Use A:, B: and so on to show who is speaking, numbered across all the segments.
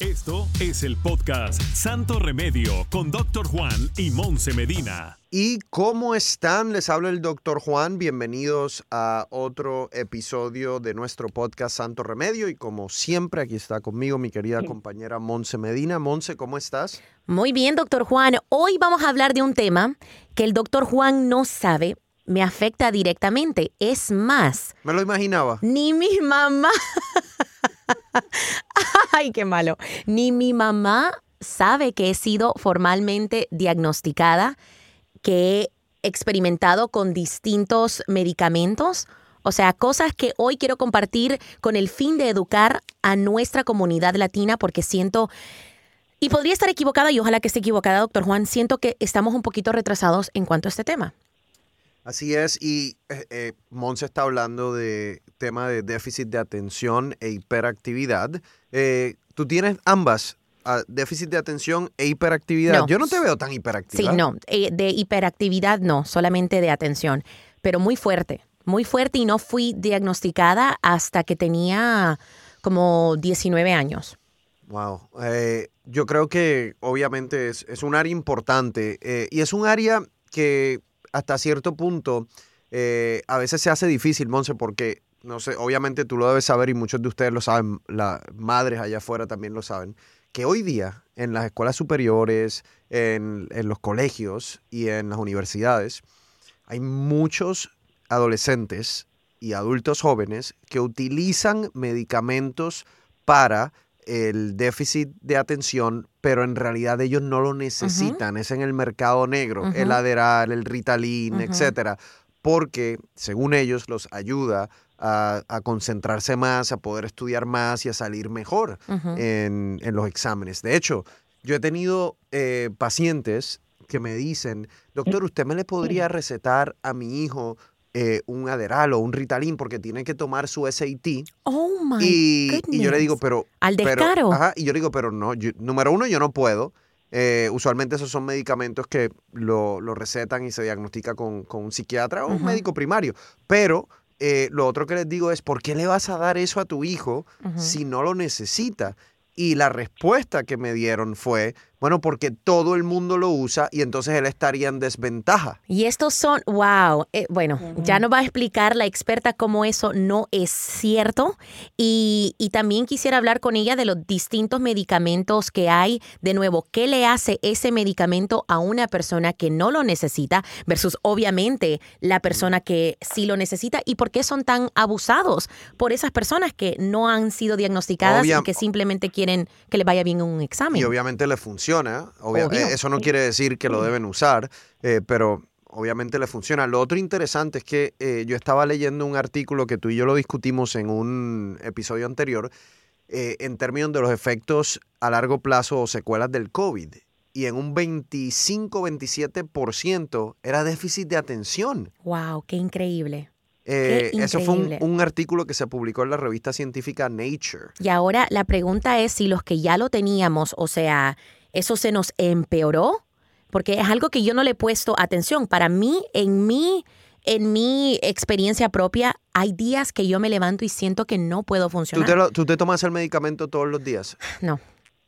A: Esto es el podcast Santo Remedio con Doctor Juan y Monse Medina.
B: ¿Y cómo están? Les habla el doctor Juan. Bienvenidos a otro episodio de nuestro podcast Santo Remedio. Y como siempre, aquí está conmigo mi querida compañera Monse Medina. Monse, ¿cómo estás?
C: Muy bien, doctor Juan. Hoy vamos a hablar de un tema que el doctor Juan no sabe, me afecta directamente. Es más,
B: Me lo imaginaba.
C: ni mi mamá. Ay, qué malo. Ni mi mamá sabe que he sido formalmente diagnosticada, que he experimentado con distintos medicamentos. O sea, cosas que hoy quiero compartir con el fin de educar a nuestra comunidad latina porque siento, y podría estar equivocada y ojalá que esté equivocada, doctor Juan, siento que estamos un poquito retrasados en cuanto a este tema.
B: Así es, y eh, eh, Monse está hablando de tema de déficit de atención e hiperactividad. Eh, Tú tienes ambas, ah, déficit de atención e hiperactividad.
C: No.
B: Yo no te veo tan
C: Sí,
B: hiperactiva.
C: no, eh, de hiperactividad no, solamente de atención, pero muy fuerte, muy fuerte y no fui diagnosticada hasta que tenía como 19 años.
B: Wow. Eh, yo creo que obviamente es, es un área importante eh, y es un área que hasta cierto punto eh, a veces se hace difícil, Monse, porque, no sé, obviamente tú lo debes saber y muchos de ustedes lo saben, las madres allá afuera también lo saben, que hoy día en las escuelas superiores, en, en los colegios y en las universidades, hay muchos adolescentes y adultos jóvenes que utilizan medicamentos para el déficit de atención, pero en realidad ellos no lo necesitan. Es en el mercado negro, el. Adderall, el Ritalin, etcétera, porque según ellos los ayuda a, a concentrarse más, a poder estudiar más y a salir mejor en los exámenes. De hecho, yo he tenido eh, pacientes que me dicen, doctor, ¿usted me le podría recetar a mi hijo eh, un Adderall o un Ritalin porque tiene que tomar su SAT?
C: Oh my
B: Y, y yo le digo, pero...
C: Al
B: pero-
C: descaro.
B: ajá, y yo le digo, pero no, yo- número uno, yo no puedo. Eh, usualmente esos son medicamentos que lo, lo recetan y se diagnostica con, con un psiquiatra o un médico primario. Pero eh, lo otro que les digo es, ¿por qué le vas a dar eso a tu hijo si no lo necesita? Y la respuesta que me dieron fue, bueno, porque todo el mundo lo usa y entonces él estaría en desventaja.
C: Y estos son, wow, eh, bueno, ya nos va a explicar la experta cómo eso no es cierto. Y, y también quisiera hablar con ella de los distintos medicamentos que hay. De nuevo, ¿qué le hace ese medicamento a una persona que no lo necesita versus obviamente la persona que sí lo necesita? ¿Y por qué son tan abusados por esas personas que no han sido diagnosticadas
B: Obvia-
C: y que simplemente quieren que le vaya bien en un examen?
B: Y obviamente le funciona.
C: Obvio.
B: eh, Eso no quiere decir que lo deben usar, eh, pero obviamente le funciona. Lo otro interesante es que eh, yo estaba leyendo un artículo que tú y yo lo discutimos en un episodio anterior eh, en términos de los efectos a largo plazo o secuelas del COVID. Y en un 25-27% era déficit de atención.
C: Wow, qué increíble.
B: Eh, eso fue un artículo que se publicó en la revista científica Nature.
C: Y ahora la pregunta es si los que ya lo teníamos, o sea, eso se nos empeoró, porque es algo que yo no le he puesto atención. Para mí, en mi, en mi experiencia propia, hay días que yo me levanto y siento que no puedo
B: ¿Tú
C: funcionar.
B: te, lo- ¿Tú te tomas el medicamento todos los días?
C: No,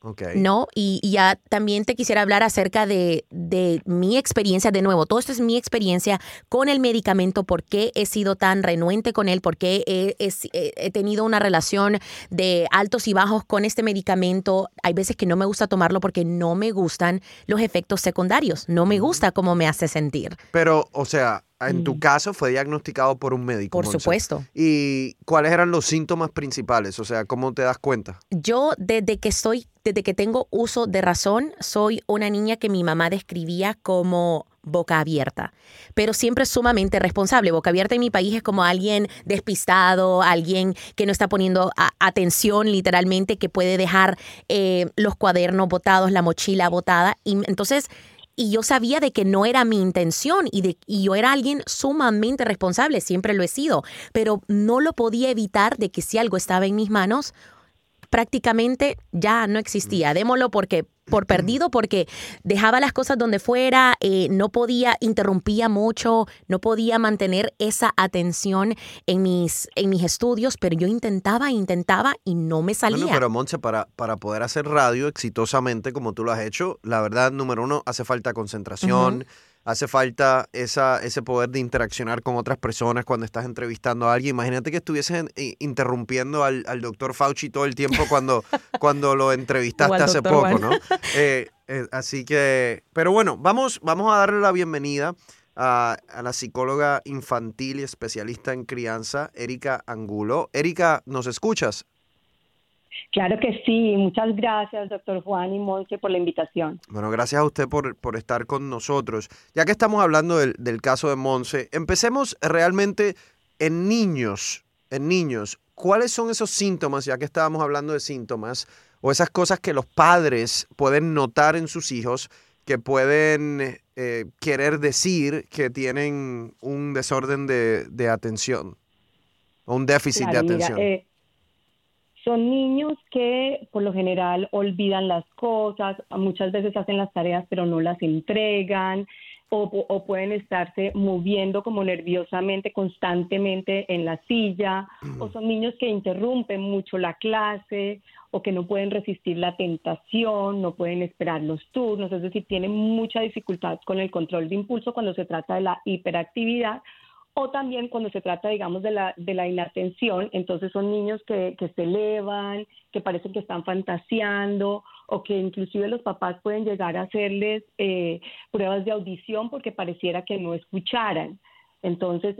B: Ok.
C: no. Y, y ya también te quisiera hablar acerca de, de mi experiencia de nuevo. Todo esto es mi experiencia con el medicamento, por qué he sido tan renuente con él, por qué he, he- he- he tenido una relación de altos y bajos con este medicamento. Hay veces que no me gusta tomarlo porque no me gustan los efectos secundarios. No me gusta cómo me hace sentir.
B: Pero, o sea, en tu
C: Mm.
B: caso fue diagnosticado por un médico.
C: Por supuesto.
B: ¿Y cuáles eran los síntomas principales? O sea, ¿cómo te das cuenta?
C: Yo desde que soy, desde que tengo uso de razón, soy una niña que mi mamá describía como boca abierta, pero siempre sumamente responsable. Boca abierta en mi país es como alguien despistado, alguien que no está poniendo atención literalmente, que puede dejar eh, los cuadernos botados, la mochila botada. Y entonces y yo sabía de que no era mi intención y, de, y yo era alguien sumamente responsable, siempre lo he sido, pero no lo podía evitar de que si algo estaba en mis manos, prácticamente ya no existía. Démoslo porque por perdido porque dejaba las cosas donde fuera, eh, no podía, interrumpía mucho, no podía mantener esa atención en mis, en mis estudios, pero yo intentaba, intentaba y no me salía.
B: Bueno, pero Monse, para, para poder hacer radio exitosamente como tú lo has hecho, la verdad, número uno, hace falta concentración hace falta esa, ese poder de interaccionar con otras personas cuando estás entrevistando a alguien. Imagínate que estuvieses interrumpiendo al, doctor Fauci todo el tiempo cuando, cuando lo entrevistaste hace poco, ¿no? Eh, eh, así que, pero bueno, vamos, vamos a darle la bienvenida a, a, la psicóloga infantil y especialista en crianza, Erika Angulo. Erika, ¿nos escuchas?
D: Claro que sí, muchas gracias, doctor Juan y Monse, por la invitación.
B: Bueno, gracias a usted por, por estar con nosotros. Ya que estamos hablando del, del caso de Monse, empecemos realmente en niños, en niños. ¿Cuáles son esos síntomas, ya que estábamos hablando de síntomas, o esas cosas que los padres pueden notar en sus hijos que pueden eh, querer decir que tienen un desorden de, de atención o un déficit de atención?
D: Eh, son niños que por lo general olvidan las cosas, muchas veces hacen las tareas pero no las entregan. O, pueden estarse moviendo como nerviosamente, constantemente en la silla, o son niños que interrumpen mucho la clase, o que no pueden resistir la tentación, no pueden esperar los turnos, es decir, tienen mucha dificultad con el control de impulso cuando se trata de la hiperactividad, o también cuando se trata, digamos, de la, de la inatención, entonces son niños que, que se elevan, que parecen que están fantaseando o que inclusive los papás pueden llegar a hacerles eh, pruebas de audición porque pareciera que no escucharan. Entonces,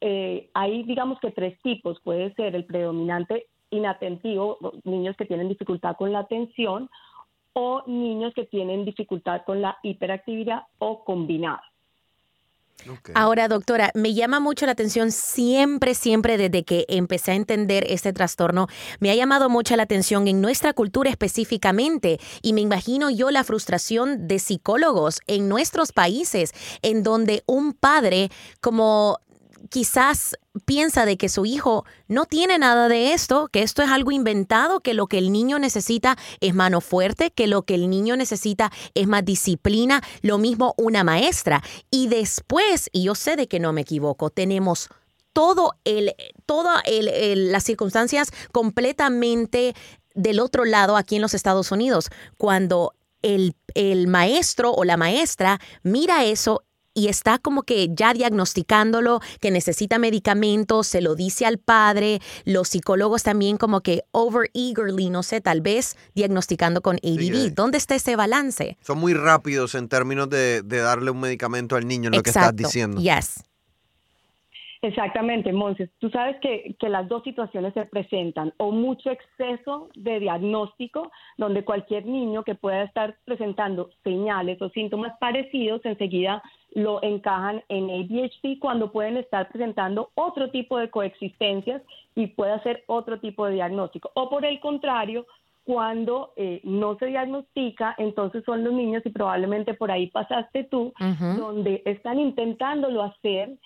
D: eh, hay, digamos que tres tipos. Puede ser el predominante inatentivo, niños que tienen dificultad con la atención, o niños que tienen dificultad con la hiperactividad o
C: Ahora, doctora, me llama mucho la atención siempre, siempre desde que empecé a entender este trastorno, me ha llamado mucho la atención en nuestra cultura específicamente y me imagino yo la frustración de psicólogos en nuestros países en donde un padre como quizás piensa de que su hijo no tiene nada de esto, que esto es algo inventado, que lo que el niño necesita es mano fuerte, que lo que el niño necesita es más disciplina, lo mismo una maestra. Y después, y yo sé de que no me equivoco, tenemos todo el, todas las circunstancias completamente del otro lado aquí en los Estados Unidos, cuando el, el maestro o la maestra mira eso y está como que ya diagnosticándolo, que necesita medicamentos, se lo dice al padre, los psicólogos también como que over eagerly, no sé, tal vez diagnosticando con ADD. ¿Dónde está ese balance?
B: Son muy rápidos en términos de, darle un medicamento al niño, lo que estás diciendo.
C: Yes.
D: Exactamente, Monses. Tú sabes que, que, las dos situaciones se presentan, o mucho exceso de diagnóstico, donde cualquier niño que pueda estar presentando señales o síntomas parecidos enseguida lo encajan en ADHD cuando pueden estar presentando otro tipo de coexistencias y puede hacer otro tipo de diagnóstico. O por el contrario, cuando eh, no se diagnostica, entonces son los niños, y probablemente por ahí pasaste tú, donde están intentándolo hacer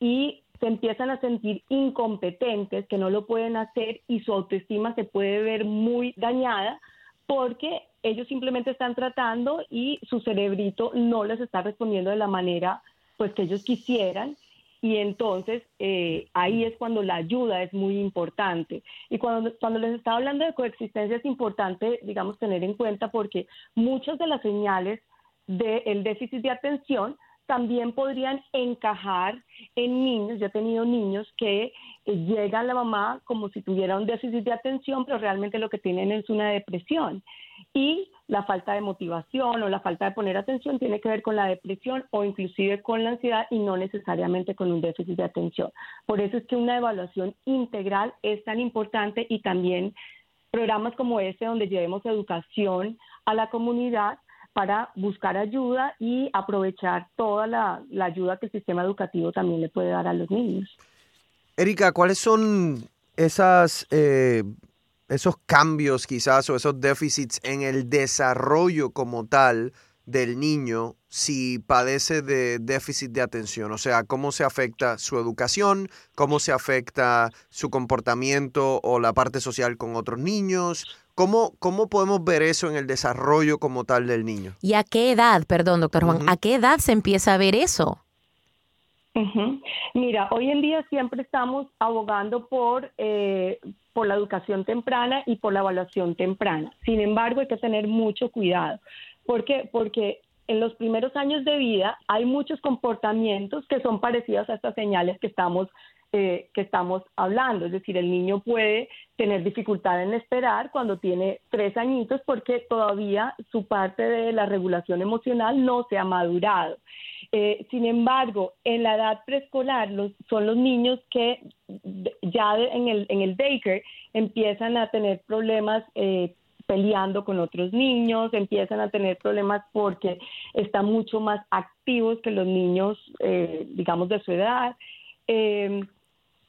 D: y se empiezan a sentir incompetentes, que no lo pueden hacer y su autoestima se puede ver muy dañada porque ellos simplemente están tratando y su cerebrito no les está respondiendo de la manera pues que ellos quisieran y entonces eh, ahí es cuando la ayuda es muy importante. Y cuando, cuando les estaba hablando de coexistencia es importante, digamos, tener en cuenta porque muchas de las señales del déficit de atención también podrían encajar en niños. Yo he tenido niños que eh, llegan a la mamá como si tuviera un déficit de atención, pero realmente lo que tienen es una depresión. Y la falta de motivación o la falta de poner atención tiene que ver con la depresión o inclusive con la ansiedad y no necesariamente con un déficit de atención. Por eso es que una evaluación integral es tan importante y también programas como este donde llevemos educación a la comunidad para buscar ayuda y aprovechar toda la, ayuda que el sistema educativo también le puede dar a los niños.
B: Erika, ¿cuáles son esas, eh, esos cambios quizás o esos déficits en el desarrollo como tal del niño si padece de déficit de atención? O sea, ¿cómo se afecta su educación? ¿Cómo se afecta su comportamiento o la parte social con otros niños? ¿Cómo, ¿Cómo podemos ver eso en el desarrollo como tal del niño?
C: ¿Y a qué edad, perdón, doctor Juan, a qué edad se empieza a ver eso?
D: Mira, hoy en día siempre estamos abogando por, eh, por la educación temprana y por la evaluación temprana. Sin embargo, hay que tener mucho cuidado. ¿Por qué? Porque en los primeros años de vida hay muchos comportamientos que son parecidos a estas señales que estamos eh, que estamos hablando. Es decir, el niño puede tener dificultad en esperar cuando tiene tres añitos porque todavía su parte de la regulación emocional no se ha madurado. Eh, sin embargo, en la edad preescolar son los niños que ya en el, en el daycare empiezan a tener problemas eh, peleando con otros niños, empiezan a tener problemas porque están mucho más activos que los niños, digamos, de su edad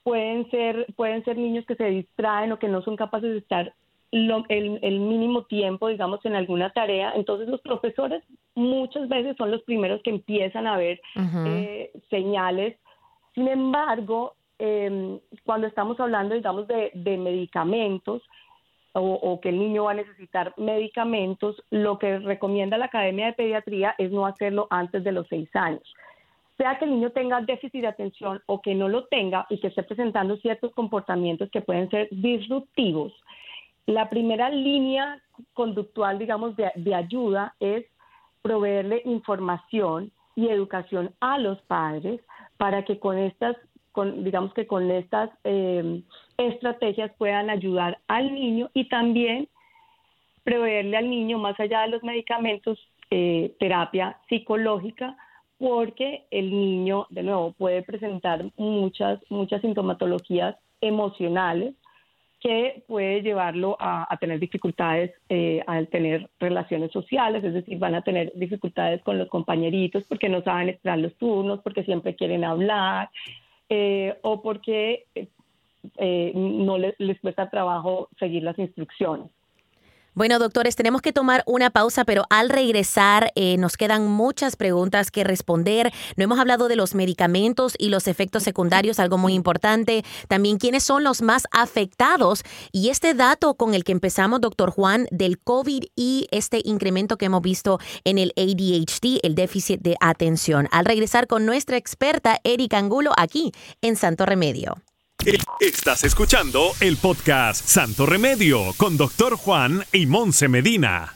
D: pueden ser, pueden ser niños que se distraen o que no son capaces de estar el, mínimo tiempo, digamos, en alguna tarea. Entonces los profesores muchas veces son los primeros que empiezan a ver eh, señales. Sin embargo, em, cuando estamos hablando, digamos, de, medicamentos, o, o, que el niño va a necesitar medicamentos, lo que recomienda la Academia de Pediatría es no hacerlo antes de los seis años sea que el niño tenga déficit de atención o que no lo tenga y que esté presentando ciertos comportamientos que pueden ser disruptivos, la primera línea conductual, digamos, de, ayuda es proveerle información y educación a los padres para que con estas, con, digamos que con estas em, estrategias puedan ayudar al niño y también proveerle al niño, más allá de los medicamentos, eh, terapia psicológica porque el niño, de nuevo, puede presentar muchas, muchas sintomatologías emocionales que puede llevarlo a, tener dificultades eh, al tener relaciones sociales, es decir, van a tener dificultades con los compañeritos porque no saben esperar los turnos, porque siempre quieren hablar eh, o porque eh, no les, les cuesta trabajo seguir las instrucciones.
C: Bueno, doctores, tenemos que tomar una pausa, pero al regresar eh, nos quedan muchas preguntas que responder. No hemos hablado de los medicamentos y los efectos secundarios, algo muy importante. También quiénes son los más afectados. Y este dato con el que empezamos, doctor Juan, del COVID y este incremento que hemos visto en el ADHD, el déficit de atención. Al regresar con nuestra experta Erika Angulo aquí en Santo Remedio.
A: Estás escuchando el podcast Santo Remedio con Doctor Juan y Monse Medina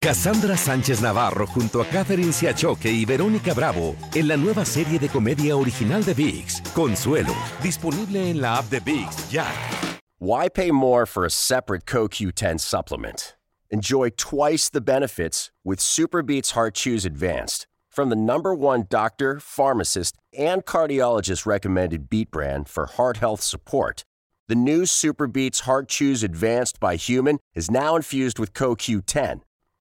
E: Cassandra Sánchez Navarro junto a Catherine Siachoque y Verónica Bravo en la nueva serie de comedia original de VIX, Consuelo, disponible en la app de VIX ya.
F: Why pay more for a separate CoQ10 supplement? Enjoy twice the benefits with Superbeats Heart Chews Advanced from the number one doctor, pharmacist, and cardiologist recommended beat brand for heart health support. The new Superbeats Heart Chews Advanced by Human is now infused with CoQ10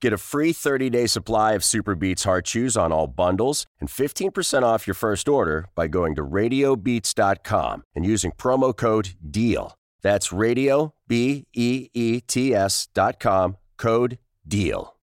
F: Get a free 30-day supply of Super Beats Heart Chews on all bundles and 15% off your first order by going to radiobeats.com and using promo code DEAL. That's radio, B-E-E-T-S dot com, code DEAL.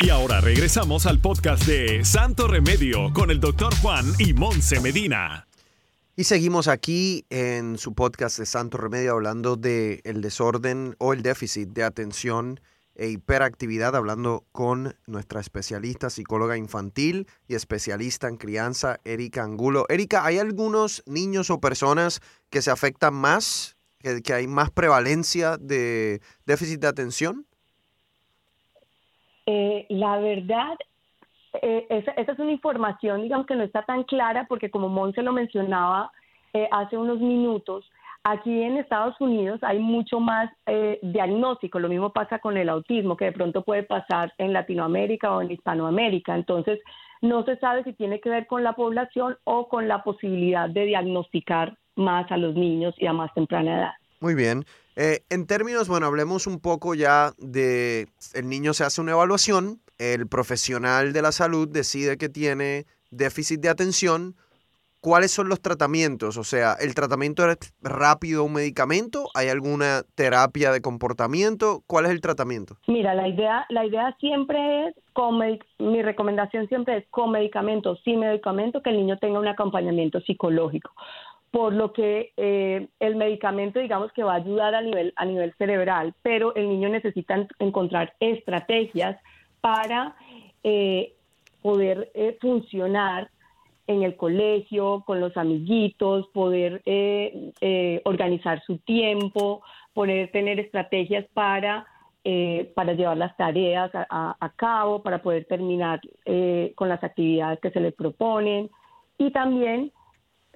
A: Y ahora regresamos al podcast de Santo Remedio con el doctor Juan y Monse Medina.
B: Y seguimos aquí en su podcast de Santo Remedio hablando de el desorden o el déficit de atención e hiperactividad, hablando con nuestra especialista psicóloga infantil y especialista en crianza, Erika Angulo. Erika, ¿hay algunos niños o personas que se afectan más, que, que hay más prevalencia de déficit de atención?
D: Eh, la verdad, eh, esa, esa, es una información, digamos, que no está tan clara porque como Monse lo mencionaba eh, hace unos minutos, aquí en Estados Unidos hay mucho más eh, diagnóstico. Lo mismo pasa con el autismo, que de pronto puede pasar en Latinoamérica o en Hispanoamérica. Entonces, no se sabe si tiene que ver con la población o con la posibilidad de diagnosticar más a los niños y a más temprana edad.
B: Muy bien. Eh, en términos, bueno, hablemos un poco ya de el niño se hace una evaluación, el profesional de la salud decide que tiene déficit de atención. ¿Cuáles son los tratamientos? O sea, ¿el tratamiento es rápido un medicamento? ¿Hay alguna terapia de comportamiento? ¿Cuál es el tratamiento?
D: Mira, la idea, la idea siempre es, con mi recomendación siempre es con medicamento, sin medicamento, que el niño tenga un acompañamiento psicológico por lo que eh, el medicamento digamos que va a ayudar a nivel, a nivel cerebral, pero el niño necesita encontrar estrategias para eh, poder eh, funcionar en el colegio, con los amiguitos, poder organizar su tiempo, poder tener estrategias para, para llevar las tareas a, a, cabo, para poder terminar con las actividades que se le proponen. Y también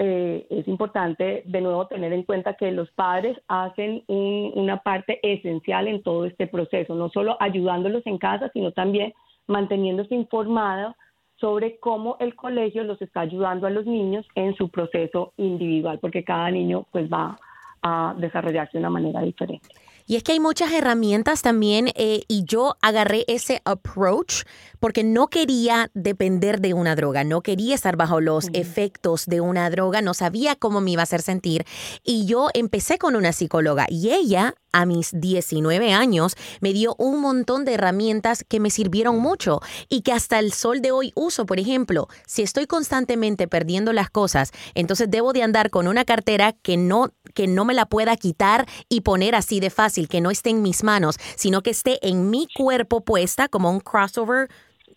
D: eh, es importante de nuevo tener en cuenta que los padres hacen una parte esencial en todo este proceso, no solo ayudándolos en casa, sino también manteniéndose informados sobre cómo el colegio los está ayudando a los niños en su proceso individual, porque cada niño pues va a desarrollarse de una manera diferente.
C: Y es que hay muchas herramientas también eh, y yo agarré ese approach porque no quería depender de una droga, no quería estar bajo los efectos de una droga, no sabía cómo me iba a hacer sentir. Y yo empecé con una psicóloga y ella a mis 19 años me dio un montón de herramientas que me sirvieron mucho y que hasta el sol de hoy uso. Por ejemplo, si estoy constantemente perdiendo las cosas, entonces debo de andar con una cartera que no, que no me la pueda quitar y poner así de fácil, que no esté en mis manos, sino que esté en mi cuerpo puesta como un crossover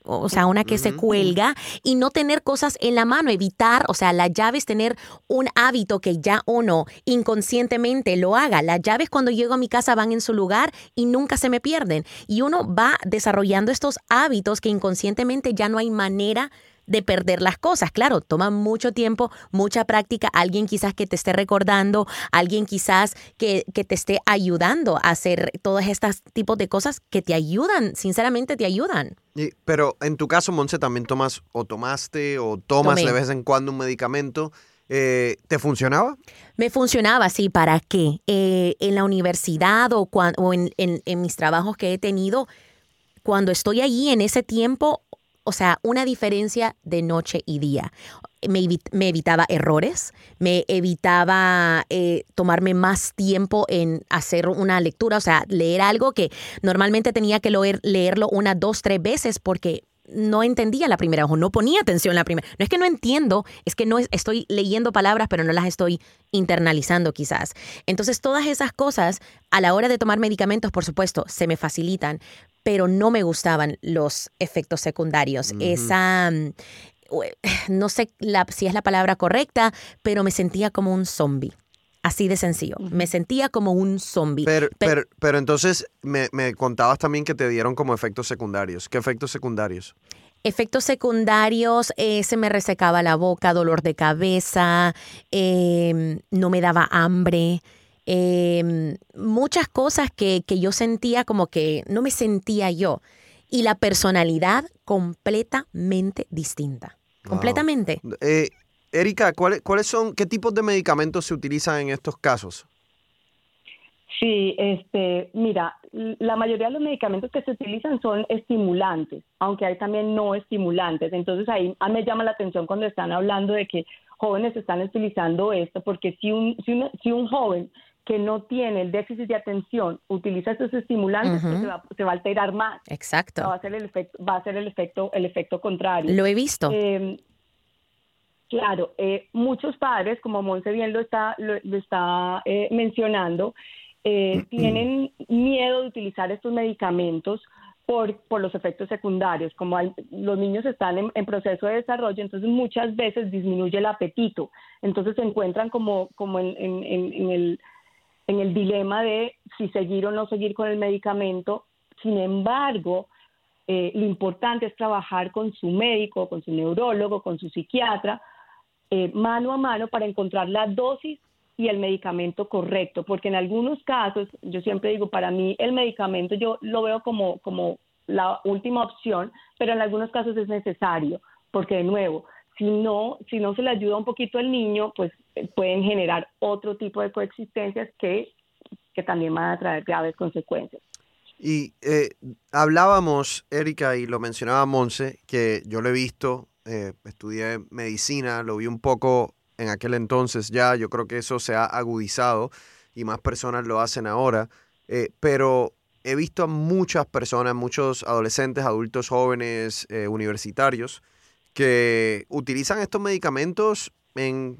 C: o sea, una que se cuelga y no tener cosas en la mano, evitar, o sea, la llave es tener un hábito que ya uno inconscientemente lo haga. Las llaves cuando llego a mi casa van en su lugar y nunca se me pierden. Y uno va desarrollando estos hábitos que inconscientemente ya no hay manera de perder las cosas. Claro, toma mucho tiempo, mucha práctica, alguien quizás que te esté recordando, alguien quizás que, que te esté ayudando a hacer todos estos tipos de cosas que te ayudan, sinceramente te ayudan.
B: pero en tu caso, Monse, también tomas o tomaste o tomas de vez en cuando un medicamento. Eh, ¿Te funcionaba?
C: Me funcionaba, sí. ¿Para qué? Eh, en la universidad o, o en, en, en mis trabajos que he tenido, cuando estoy allí en ese tiempo, o sea, una diferencia de noche y día. Me, evitaba errores, me evitaba eh, tomarme más tiempo en hacer una lectura, o sea, leer algo que normalmente tenía que leer, leerlo una, dos, tres veces porque no entendía la primera o no ponía atención la primera. No es que no entiendo, es que no estoy leyendo palabras, pero no las estoy internalizando quizás. Entonces, todas esas cosas, a la hora de tomar medicamentos, por supuesto, se me facilitan, pero no me gustaban los efectos secundarios. Esa, mm, no sé si es la palabra correcta, pero me sentía como un zombie. Así de sencillo. Me sentía como un zombie.
B: Pero, pero, entonces me, contabas también que te dieron como efectos secundarios. ¿Qué efectos secundarios?
C: Efectos secundarios, eh, se me resecaba la boca, dolor de cabeza, em, no me daba hambre. Em, muchas cosas que, que yo sentía como que no me sentía yo. y la personalidad completamente distinta. Completamente.
B: Eh, Erika, ¿cuáles, ¿cuáles son, qué tipos de medicamentos se utilizan en estos casos?
D: Sí, este, mira, la mayoría de los medicamentos que se utilizan son estimulantes, aunque hay también no estimulantes. Entonces ahí a mí me llama la atención cuando están hablando de que jóvenes están utilizando esto, porque si un, si, si un joven que no tiene el déficit de atención utiliza estos estimulantes, pues se, va, se, va, a alterar más.
C: Exacto.
D: Va a ser el efecto, va a ser el efecto, el efecto contrario.
C: Lo he visto.
D: Eh, claro, eh, muchos padres, como Monse bien lo está, lo, está eh, mencionando, eh, tienen miedo de utilizar estos medicamentos por, por los efectos secundarios. Como hay, los niños están en, en, proceso de desarrollo, entonces muchas veces disminuye el apetito. Entonces se encuentran como, como en, en, en el en el dilema de si seguir o no seguir con el medicamento. Sin embargo, eh, lo importante es trabajar con su médico, con su neurólogo, con su psiquiatra, eh, mano a mano para encontrar la dosis y el medicamento correcto, porque en algunos casos, yo siempre digo, para mí el medicamento yo lo veo como, como la última opción, pero en algunos casos es necesario, porque de nuevo, si no, si no se le ayuda un poquito al niño, pues eh, pueden generar otro tipo de coexistencias que, que también van a traer graves consecuencias.
B: Y eh, hablábamos, Erika, y lo mencionaba Monse, que yo lo he visto, eh, estudié medicina, lo vi un poco en aquel entonces ya, yo creo que eso se ha agudizado y más personas lo hacen ahora, eh, pero he visto a muchas personas, muchos adolescentes, adultos jóvenes, eh, universitarios, que utilizan estos medicamentos en,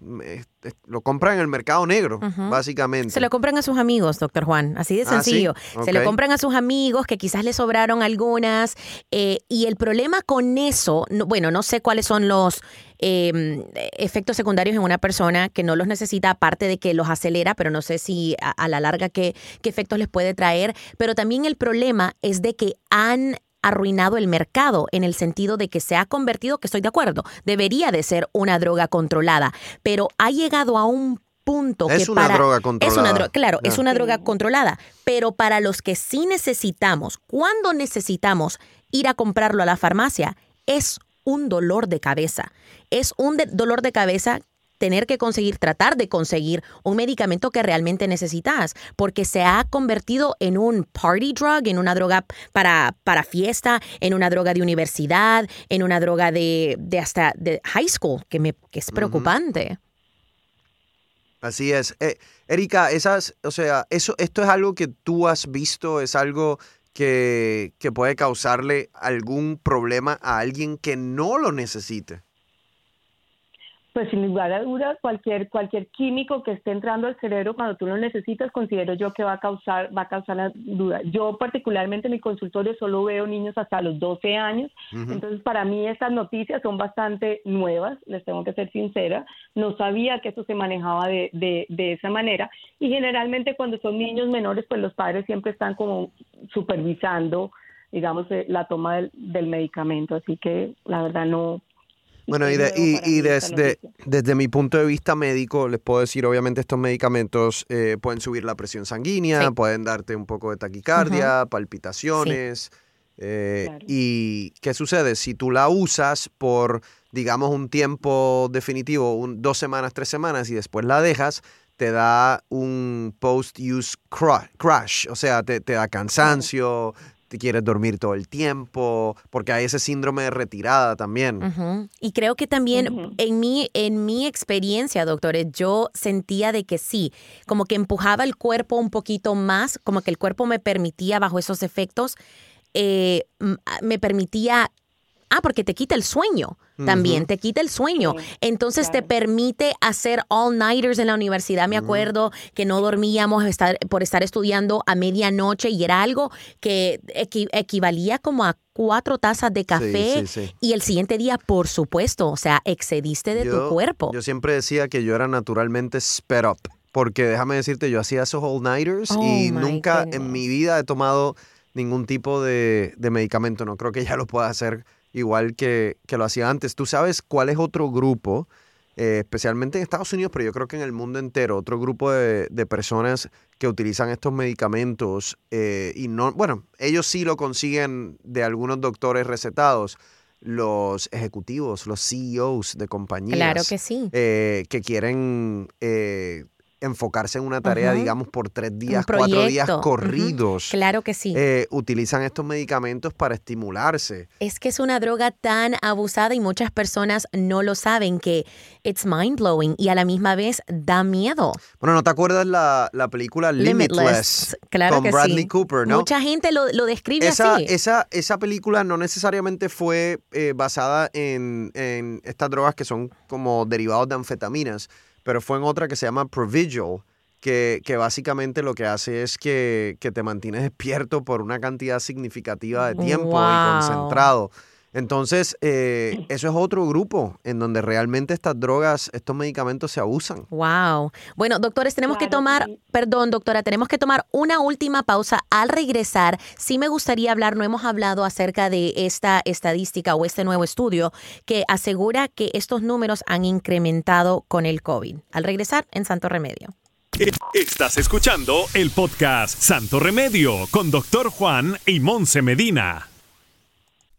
B: lo compran en el mercado negro, básicamente.
C: Se lo compran a sus amigos, doctor Juan, así de sencillo.
B: ¿Ah, sí?
C: Se lo compran a sus amigos que quizás le sobraron algunas. eh, y el problema con eso, no- bueno, no sé cuáles son los eh, efectos secundarios en una persona que no los necesita, aparte de que los acelera, pero no sé si a, a la larga qué, qué efectos les puede traer. Pero también el problema es de que han arruinado el mercado en el sentido de que se ha convertido, que estoy de acuerdo, debería de ser una droga controlada, pero ha llegado a un punto
B: Es
C: que
B: una
C: para
B: droga
C: es
B: controlada.
C: una droga, claro, es una droga controlada, pero para los que sí necesitamos, cuando necesitamos ir a comprarlo a la farmacia, es un dolor de cabeza. Es un de- dolor de cabeza tener que conseguir, tratar de conseguir un medicamento que realmente necesitas, porque se ha convertido en un party drug, en una droga para, para fiesta, en una droga de universidad, en una droga de, de hasta de high school, que, me, que es preocupante.
B: Así es. Eh, Erika, esas, o sea, eso, esto es algo que tú has visto, es algo que, que puede causarle algún problema a alguien que no lo necesite.
D: Pues sin lugar a dudas, cualquier, cualquier químico que esté entrando al cerebro cuando tú lo necesitas, considero yo que va a causar, va a causar la duda. Yo particularmente en mi consultorio solo veo niños hasta los 12 años, entonces para mí estas noticias son bastante nuevas, les tengo que ser sincera. No sabía que eso se manejaba de, de, de esa manera y generalmente cuando son niños menores, pues los padres siempre están como supervisando, digamos, eh, la toma del, del medicamento, así que la verdad no,
B: Bueno, y, de- y- y desde, desde mi punto de vista médico, les puedo decir, obviamente estos medicamentos eh, pueden subir la presión sanguínea,
C: Sí.
B: pueden darte un poco de taquicardia, palpitaciones. eh,
D: Claro.
B: ¿Y qué sucede? Si tú la usas por, digamos, un tiempo definitivo, un- dos semanas, tres semanas, y después la dejas, te da un post-use cra- crash, o sea, te, te da cansancio, te quieres dormir todo el tiempo, porque hay ese síndrome de retirada también.
C: Y creo que también en, mi, en mi experiencia, doctores, yo sentía de que sí, como que empujaba el cuerpo un poquito más, como que el cuerpo me permitía bajo esos efectos, eh, me permitía... Ah, porque te quita el sueño también, te quita el sueño.
D: Sí,
C: Entonces te permite hacer all-nighters en la universidad. Me acuerdo que no dormíamos estar, por estar estudiando a medianoche y era algo que equi- equivalía como a cuatro tazas de café
B: sí, sí.
C: y el siguiente día, por supuesto, o sea, excediste de
B: Yo-
C: tu cuerpo.
B: Yo siempre decía que yo era naturalmente sped up. Porque déjame decirte, yo hacía esos all-nighters
C: Oh,
B: y
C: my
B: nunca
C: goodness.
B: en mi vida he tomado ningún tipo de, de medicamento. No creo que ya lo pueda hacer igual que, que lo hacía antes. ¿Tú sabes cuál es otro grupo eh, especialmente en Estados Unidos, pero yo creo que en el mundo entero, otro grupo de, de personas que utilizan estos medicamentos eh, y no, bueno, ellos sí lo consiguen de algunos doctores recetados, los ejecutivos, los CEOs de compañías.
C: Claro que sí.
B: eh, que quieren eh, enfocarse en una tarea, digamos, por tres días, cuatro días corridos.
C: Claro que sí.
B: eh, utilizan estos medicamentos para estimularse.
C: Es que es una droga tan abusada y muchas personas no lo saben que it's mind blowing y a la misma vez da miedo.
B: Bueno, ¿no te acuerdas la, la película Limitless?
C: Claro
B: con
C: que
B: Bradley
C: sí.
B: Cooper, ¿no?
C: Mucha gente lo, lo describe
B: Esa,
C: así.
B: esa, esa película no necesariamente fue eh, basada en, en estas drogas que son como derivados de anfetaminas, pero fue en otra que se llama Provigil, que, que básicamente lo que hace es que, que te mantienes despierto por una cantidad significativa de tiempo
C: Wow.
B: y concentrado. Entonces, eh, eso es otro grupo en donde realmente estas drogas, estos medicamentos se abusan.
C: Wow. Bueno, doctores, tenemos que tomar,
D: sí.
C: perdón, doctora, tenemos que tomar una última pausa. Al regresar, sí me gustaría hablar, no hemos hablado acerca de esta estadística o este nuevo estudio que asegura que estos números han incrementado con el COVID. Al regresar en Santo Remedio.
A: Estás escuchando el podcast Santo Remedio con Doctor Juan y Monse Medina.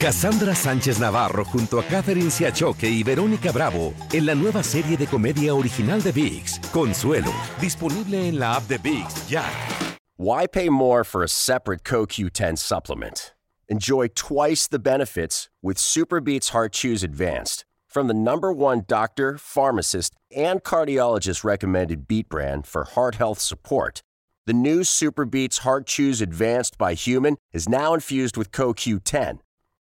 E: Cassandra Sánchez Navarro junto a Catherine Siachoque y Verónica Bravo en la nueva serie de comedia original de VIX, Consuelo, disponible en la app de VIX ya.
F: Why pay more for a separate CoQ10 supplement? Enjoy twice the benefits with Superbeats Heart Chews Advanced from the number one doctor, pharmacist, and cardiologist recommended beat brand for heart health support. The new Superbeats Heart Chews Advanced by Human is now infused with CoQ10.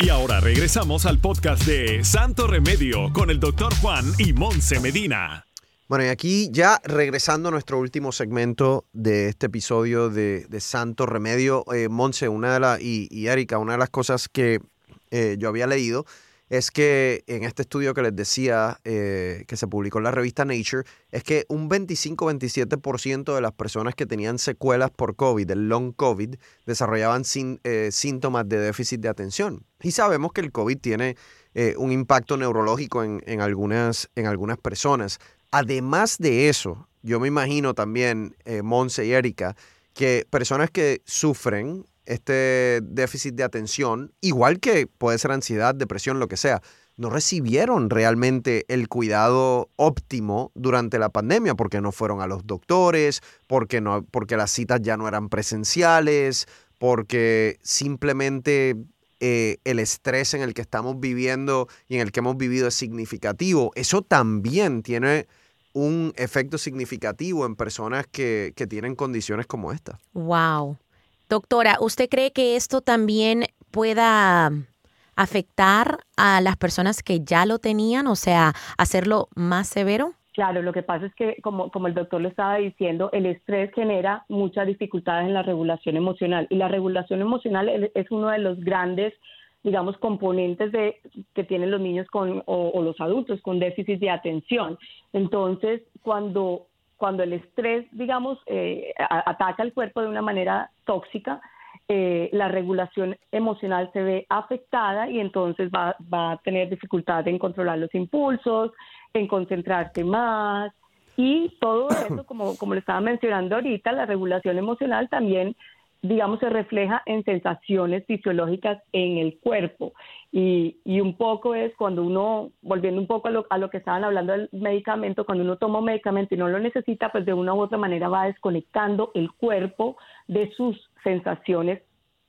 A: Y ahora regresamos al podcast de Santo Remedio con el Doctor Juan y Monse Medina.
B: Bueno, y aquí ya regresando a nuestro último segmento de este episodio de, de Santo Remedio, eh, Monse, una de y, y Erika, una de las cosas que eh, yo había leído es que en este estudio que les decía, eh, que se publicó en la revista Nature, es que un 25-27% de las personas que tenían secuelas por COVID, el long COVID, desarrollaban eh, síntomas de déficit de atención. Y sabemos que el COVID tiene eh, un impacto neurológico en, en algunas, en algunas personas. Además de eso, yo me imagino también, Monse y Erika, que personas que sufren este déficit de atención, igual que puede ser ansiedad, depresión, lo que sea, no recibieron realmente el cuidado óptimo durante la pandemia porque no fueron a los doctores, porque, no, porque las citas ya no eran presenciales, porque simplemente eh, el estrés en el que estamos viviendo y en el que hemos vivido es significativo. Eso también tiene un efecto significativo en personas que, que tienen condiciones como esta.
C: Wow. Doctora, ¿usted cree que esto también pueda afectar a las personas que ya lo tenían, o sea, hacerlo más severo?
D: Claro, lo que pasa es que, como, como el doctor lo estaba diciendo, el estrés genera muchas dificultades en la regulación emocional y la regulación emocional es uno de los grandes digamos, componentes de, que tienen los niños con, o, los adultos con déficit de atención. Entonces, cuando, cuando el estrés, digamos, eh, ataca el cuerpo de una manera tóxica, eh, la regulación emocional se ve afectada y entonces va, va a tener dificultad en controlar los impulsos, en concentrarse más. Y todo eso, como, como le estaba mencionando ahorita, la regulación emocional también digamos, se refleja en sensaciones fisiológicas en el cuerpo. Y, y un poco es cuando uno, volviendo un poco a lo, a lo que estaban hablando del medicamento, cuando uno toma un medicamento y no lo necesita, pues de una u otra manera va desconectando el cuerpo de sus sensaciones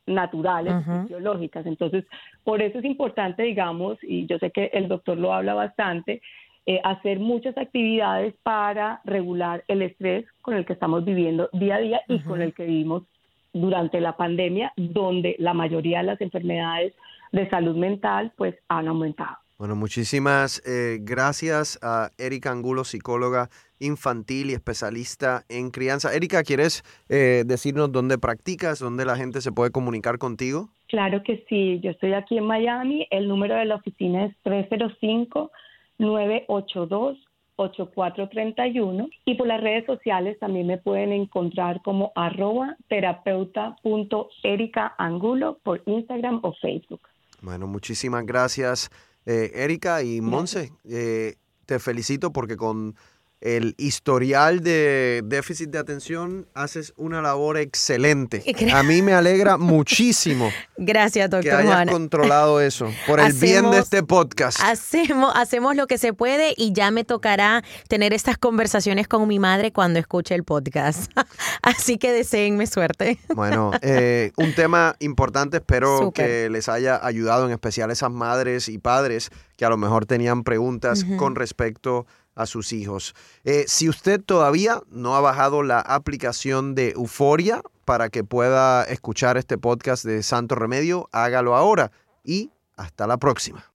D: naturales, fisiológicas. Entonces, por eso es importante, digamos, y yo sé que el doctor lo habla bastante, eh, hacer muchas actividades para regular el estrés con el que estamos viviendo día a día y con el que vivimos durante la pandemia, donde la mayoría de las enfermedades de salud mental pues han aumentado.
B: Bueno, muchísimas eh, gracias a Erika Angulo, psicóloga infantil y especialista en crianza. Erika, ¿quieres eh, decirnos dónde practicas, dónde la gente se puede comunicar contigo?
D: Claro que sí, yo estoy aquí en Miami, el número de la oficina es 305 982 8431 y por las redes sociales también me pueden encontrar como arroba terapeuta.ericaangulo por Instagram o Facebook.
B: Bueno, muchísimas gracias eh, Erika y Monse. Eh, te felicito porque con el historial de déficit de atención, haces una labor excelente. A mí me alegra muchísimo.
C: Gracias, doctor
B: que hayas controlado eso por el bien de este podcast.
C: Hacemos, hacemos lo que se puede y ya me tocará tener estas conversaciones con mi madre cuando escuche el podcast. Así que deseenme suerte.
B: Bueno, eh, un tema importante, espero que les haya ayudado, en especial esas madres y padres que a lo mejor tenían preguntas con respecto a sus hijos. Eh, si usted todavía no ha bajado la aplicación de Euforia para que pueda escuchar este podcast de Santo Remedio, hágalo ahora y hasta la próxima.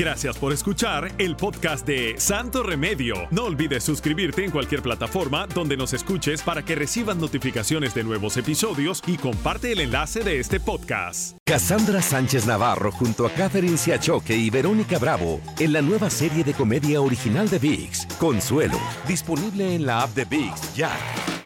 A: Gracias por escuchar el podcast de Santo Remedio. No olvides suscribirte en cualquier plataforma donde nos escuches para que reciban notificaciones de nuevos episodios y comparte el enlace de este podcast.
E: Cassandra Sánchez Navarro junto a Catherine Siachoque y Verónica Bravo en la nueva serie de comedia original de Vix, Consuelo, disponible en la app de Vix ya.